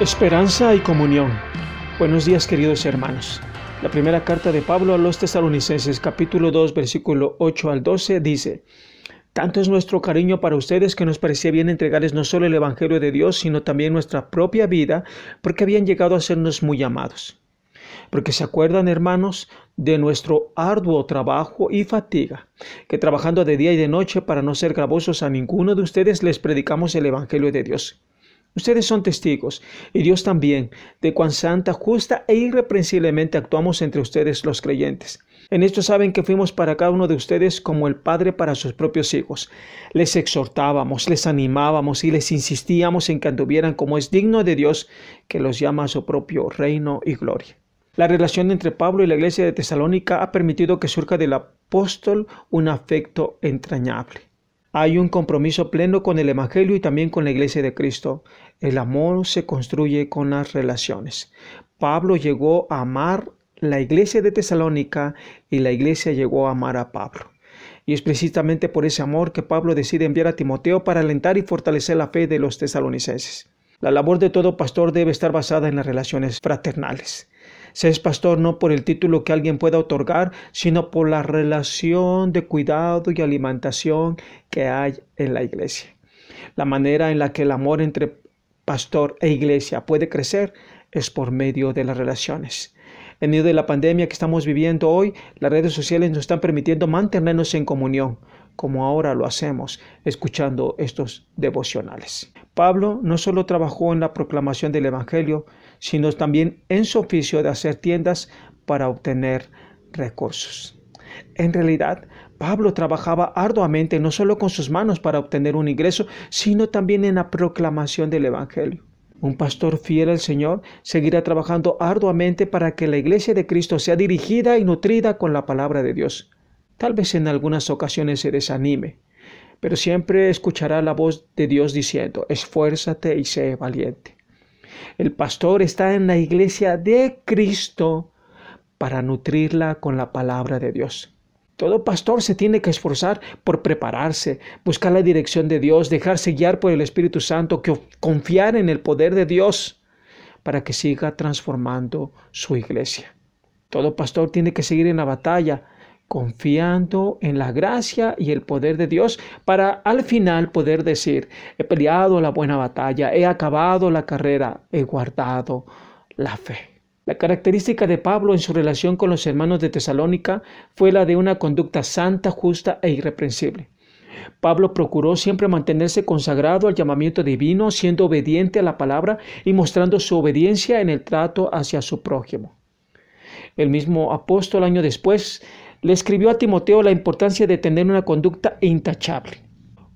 Esperanza y comunión. Buenos días queridos hermanos. La primera carta de Pablo a los tesalonicenses capítulo 2 versículo 8 al 12 dice, Tanto es nuestro cariño para ustedes que nos parecía bien entregarles no solo el Evangelio de Dios, sino también nuestra propia vida, porque habían llegado a sernos muy amados. Porque se acuerdan, hermanos, de nuestro arduo trabajo y fatiga, que trabajando de día y de noche para no ser gravosos a ninguno de ustedes les predicamos el Evangelio de Dios Ustedes son testigos, y Dios también, de cuán santa, justa e irreprensiblemente actuamos entre ustedes los creyentes. En esto saben que fuimos para cada uno de ustedes como el Padre para sus propios hijos. Les exhortábamos, les animábamos y les insistíamos en que anduvieran como es digno de Dios, que los llama a su propio reino y gloria. La relación entre Pablo y la iglesia de Tesalónica ha permitido que surja del apóstol un afecto entrañable. Hay un compromiso pleno con el Evangelio y también con la Iglesia de Cristo. El amor se construye con las relaciones. Pablo llegó a amar la iglesia de Tesalónica y la iglesia llegó a amar a Pablo. Y es precisamente por ese amor que Pablo decide enviar a Timoteo para alentar y fortalecer la fe de los tesalonicenses. La labor de todo pastor debe estar basada en las relaciones fraternales. Se es pastor no por el título que alguien pueda otorgar, sino por la relación de cuidado y alimentación que hay en la iglesia. La manera en la que el amor entre pastor e iglesia puede crecer es por medio de las relaciones. En medio de la pandemia que estamos viviendo hoy, las redes sociales nos están permitiendo mantenernos en comunión, como ahora lo hacemos, escuchando estos devocionales. Pablo no solo trabajó en la proclamación del Evangelio, sino también en su oficio de hacer tiendas para obtener recursos. En realidad, Pablo trabajaba arduamente no solo con sus manos para obtener un ingreso, sino también en la proclamación del Evangelio. Un pastor fiel al Señor seguirá trabajando arduamente para que la iglesia de Cristo sea dirigida y nutrida con la palabra de Dios. Tal vez en algunas ocasiones se desanime, pero siempre escuchará la voz de Dios diciendo, esfuérzate y sé valiente. El pastor está en la iglesia de Cristo para nutrirla con la palabra de Dios. Todo pastor se tiene que esforzar por prepararse, buscar la dirección de Dios, dejarse guiar por el Espíritu Santo, que confiar en el poder de Dios para que siga transformando su iglesia. Todo pastor tiene que seguir en la batalla, confiando en la gracia y el poder de Dios para al final poder decir, he peleado la buena batalla, he acabado la carrera, he guardado la fe. La característica de Pablo en su relación con los hermanos de Tesalónica fue la de una conducta santa, justa e irreprensible. Pablo procuró siempre mantenerse consagrado al llamamiento divino, siendo obediente a la palabra y mostrando su obediencia en el trato hacia su prójimo. El mismo apóstol año después le escribió a Timoteo la importancia de tener una conducta intachable,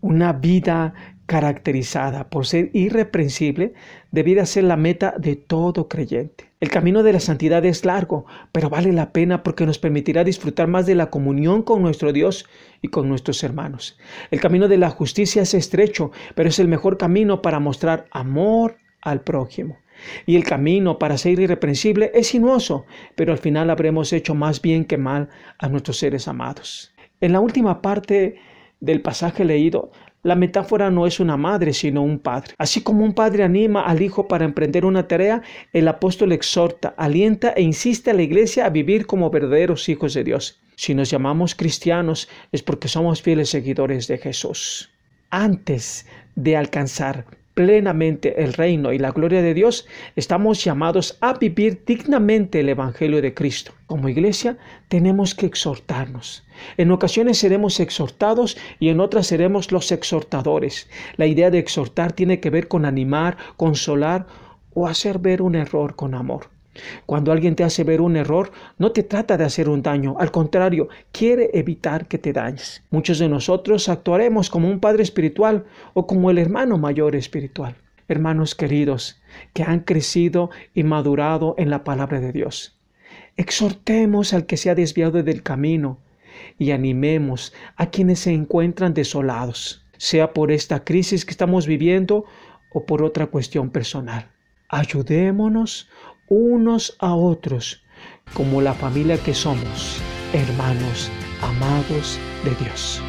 una vida caracterizada por ser irreprensible, debiera ser la meta de todo creyente. El camino de la santidad es largo, pero vale la pena porque nos permitirá disfrutar más de la comunión con nuestro Dios y con nuestros hermanos. El camino de la justicia es estrecho, pero es el mejor camino para mostrar amor al prójimo. Y el camino para ser irreprensible es sinuoso, pero al final habremos hecho más bien que mal a nuestros seres amados. En la última parte del pasaje leído, la metáfora no es una madre, sino un padre. Así como un padre anima al hijo para emprender una tarea, el apóstol exhorta, alienta e insiste a la iglesia a vivir como verdaderos hijos de Dios. Si nos llamamos cristianos es porque somos fieles seguidores de Jesús. Antes de alcanzar plenamente el reino y la gloria de Dios, estamos llamados a vivir dignamente el Evangelio de Cristo. Como iglesia tenemos que exhortarnos. En ocasiones seremos exhortados y en otras seremos los exhortadores. La idea de exhortar tiene que ver con animar, consolar o hacer ver un error con amor. Cuando alguien te hace ver un error, no te trata de hacer un daño, al contrario, quiere evitar que te dañes. Muchos de nosotros actuaremos como un padre espiritual o como el hermano mayor espiritual. Hermanos queridos, que han crecido y madurado en la palabra de Dios. Exhortemos al que se ha desviado del camino y animemos a quienes se encuentran desolados, sea por esta crisis que estamos viviendo o por otra cuestión personal. Ayudémonos unos a otros como la familia que somos, hermanos amados de Dios.